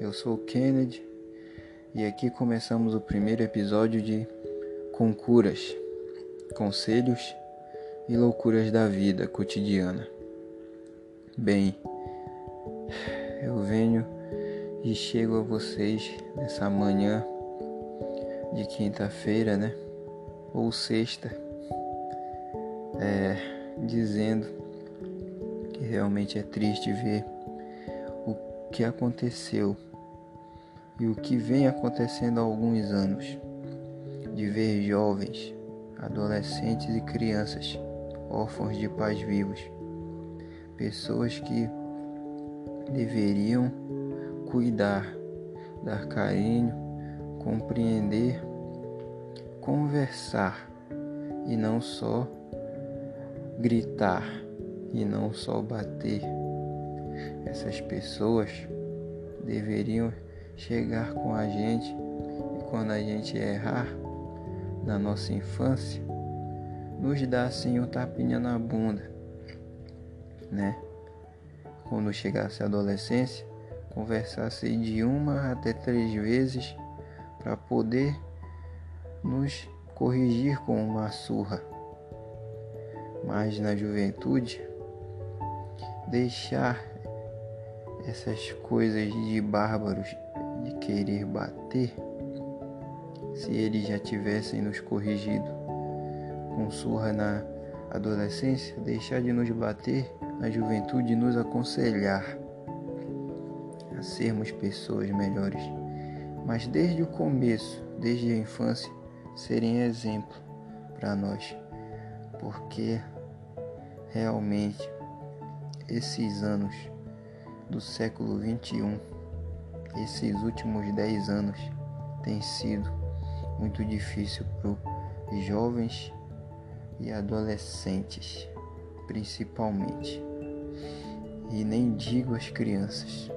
eu sou o Kennedy e aqui começamos o primeiro episódio de Concuras, Conselhos e Loucuras da Vida Cotidiana. Bem, eu venho e chego a vocês nessa manhã de quinta-feira, né? Ou sexta, é, dizendo que realmente é triste ver o que aconteceu e o que vem acontecendo há alguns anos, de ver jovens, adolescentes e crianças órfãos de pais vivos, pessoas que deveriam cuidar, dar carinho, compreender, conversar e não só gritar e não só bater. Essas pessoas deveriam chegar com a gente e quando a gente errar na nossa infância, nos dá assim um tapinha na bunda, né? Quando chegasse a adolescência, conversasse de uma até três vezes para poder nos corrigir com uma surra. Mas na juventude, deixar essas coisas de bárbaros de querer bater, se eles já tivessem nos corrigido com surra na adolescência, deixar de nos bater na juventude e nos aconselhar a sermos pessoas melhores. Mas desde o começo, desde a infância, serem exemplo para nós, porque realmente esses anos do século 21 esses últimos 10 anos têm sido muito difícil para jovens e adolescentes, principalmente. E nem digo as crianças,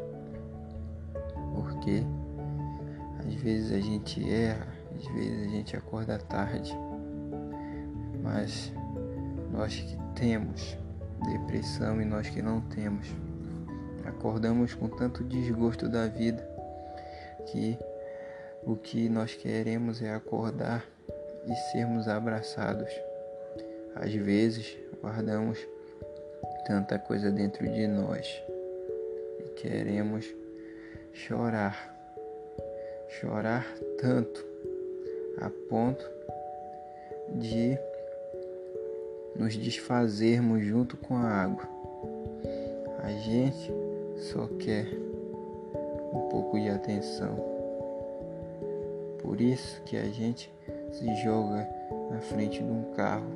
porque às vezes a gente erra, às vezes a gente acorda tarde, mas nós que temos depressão e nós que não temos Acordamos com tanto desgosto da vida que o que nós queremos é acordar e sermos abraçados. Às vezes guardamos tanta coisa dentro de nós e queremos chorar, chorar tanto a ponto de nos desfazermos junto com a água. A gente só quer um pouco de atenção. Por isso que a gente se joga na frente de um carro,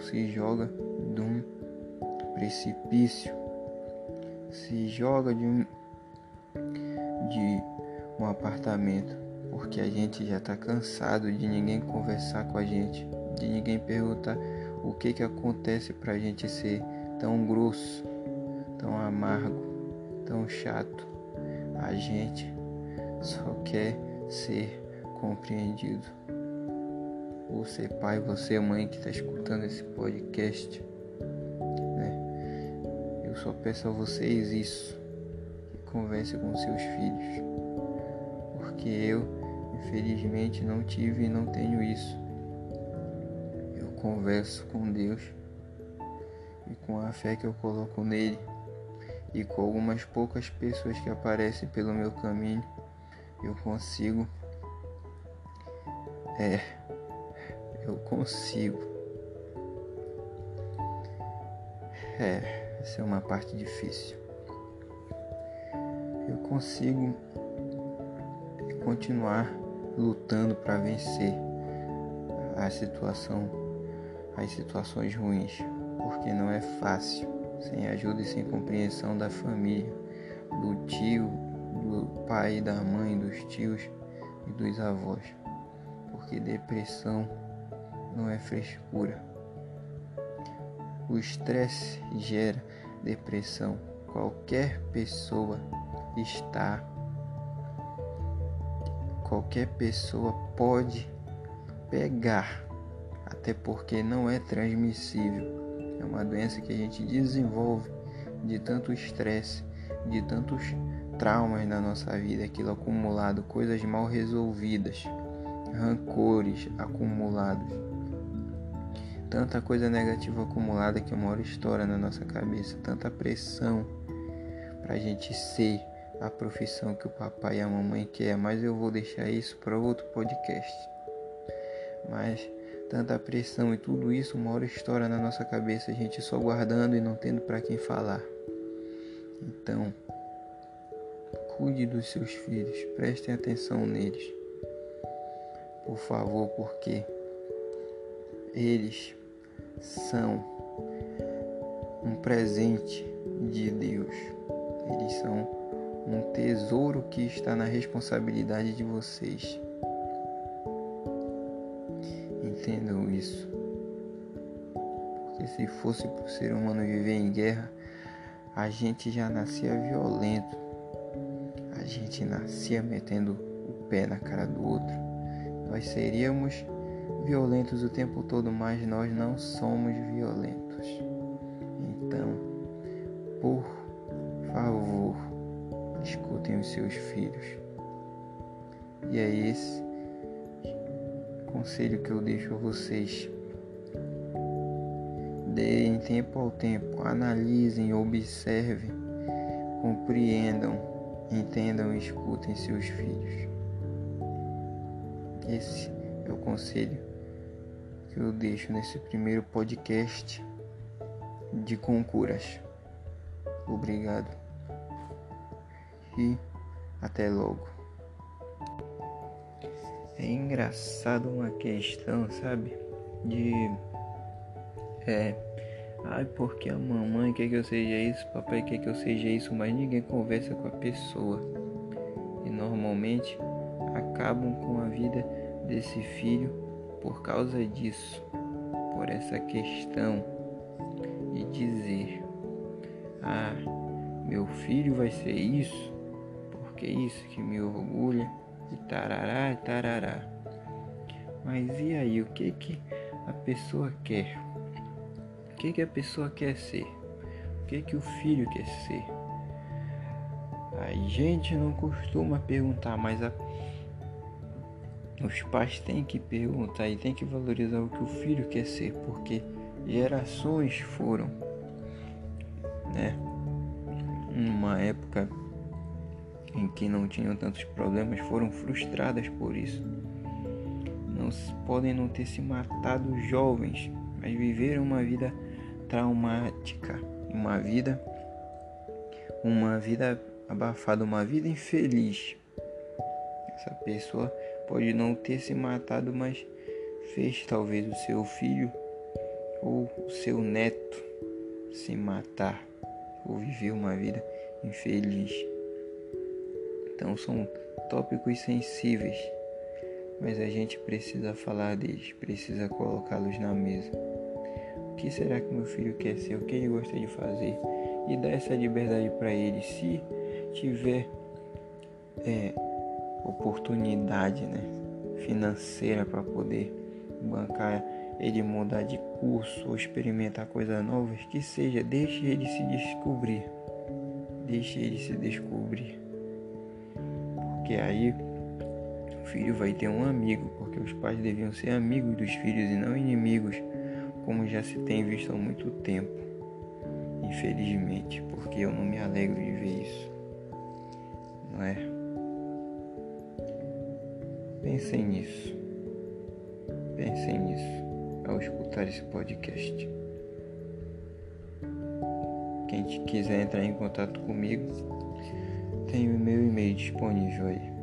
se joga de um precipício, se joga de um de um apartamento, porque a gente já está cansado de ninguém conversar com a gente, de ninguém perguntar o que que acontece para a gente ser tão grosso, tão amargo tão chato. A gente só quer ser compreendido. Você pai, você mãe que está escutando esse podcast, né? Eu só peço a vocês isso, que converse com seus filhos, porque eu, infelizmente, não tive e não tenho isso. Eu converso com Deus e com a fé que eu coloco nele e com algumas poucas pessoas que aparecem pelo meu caminho, eu consigo. É, eu consigo. É, essa é uma parte difícil. Eu consigo continuar lutando para vencer a situação, as situações ruins, porque não é fácil sem ajuda e sem compreensão da família, do tio, do pai, da mãe, dos tios e dos avós. Porque depressão não é frescura. O estresse gera depressão. Qualquer pessoa está qualquer pessoa pode pegar, até porque não é transmissível é uma doença que a gente desenvolve de tanto estresse, de tantos traumas na nossa vida, aquilo acumulado, coisas mal resolvidas, rancores acumulados, tanta coisa negativa acumulada que uma hora estoura na nossa cabeça, tanta pressão para a gente ser a profissão que o papai e a mamãe quer, mas eu vou deixar isso para outro podcast. Mas tanta pressão e tudo isso uma hora estoura na nossa cabeça, a gente só guardando e não tendo para quem falar. Então, cuide dos seus filhos, prestem atenção neles. Por favor, porque eles são um presente de Deus. Eles são um tesouro que está na responsabilidade de vocês. Entendam isso. Porque se fosse para o ser humano viver em guerra, a gente já nascia violento. A gente nascia metendo o pé na cara do outro. Nós seríamos violentos o tempo todo, mas nós não somos violentos. Então, por favor, escutem os seus filhos. E é esse conselho que eu deixo a vocês. Deem tempo ao tempo, analisem, observem, compreendam, entendam e escutem seus filhos. Esse é o conselho que eu deixo nesse primeiro podcast de Concuras. Obrigado e até logo. É engraçado uma questão, sabe? De. É. Ai, porque a mamãe quer que eu seja isso, papai quer que eu seja isso, mas ninguém conversa com a pessoa. E normalmente acabam com a vida desse filho por causa disso, por essa questão de dizer: Ah, meu filho vai ser isso, porque é isso que me orgulha, e tarará, tarará. Mas e aí, o que que a pessoa quer? O que que a pessoa quer ser? O que que o filho quer ser? A gente não costuma perguntar, mas a... os pais têm que perguntar e têm que valorizar o que o filho quer ser, porque gerações foram, né? Numa época em que não tinham tantos problemas foram frustradas por isso. Não podem não ter se matado jovens, mas viveram uma vida traumática, uma vida uma vida abafada, uma vida infeliz. Essa pessoa pode não ter se matado, mas fez talvez o seu filho ou o seu neto se matar ou viver uma vida infeliz. Então são tópicos sensíveis, mas a gente precisa falar deles, precisa colocá-los na mesa. O que será que meu filho quer ser? O que ele gosta de fazer? E dar essa liberdade para ele, se tiver é, oportunidade né, financeira para poder bancar ele mudar de curso ou experimentar coisas novas, que seja, deixe ele se descobrir. Deixe ele se descobrir. Porque aí o filho vai ter um amigo, porque os pais deviam ser amigos dos filhos e não inimigos, como já se tem visto há muito tempo. Infelizmente, porque eu não me alegro de ver isso. Não é? Pensem nisso. Pensem nisso ao escutar esse podcast. Quem quiser entrar em contato comigo, tem o meu e-mail disponível aí.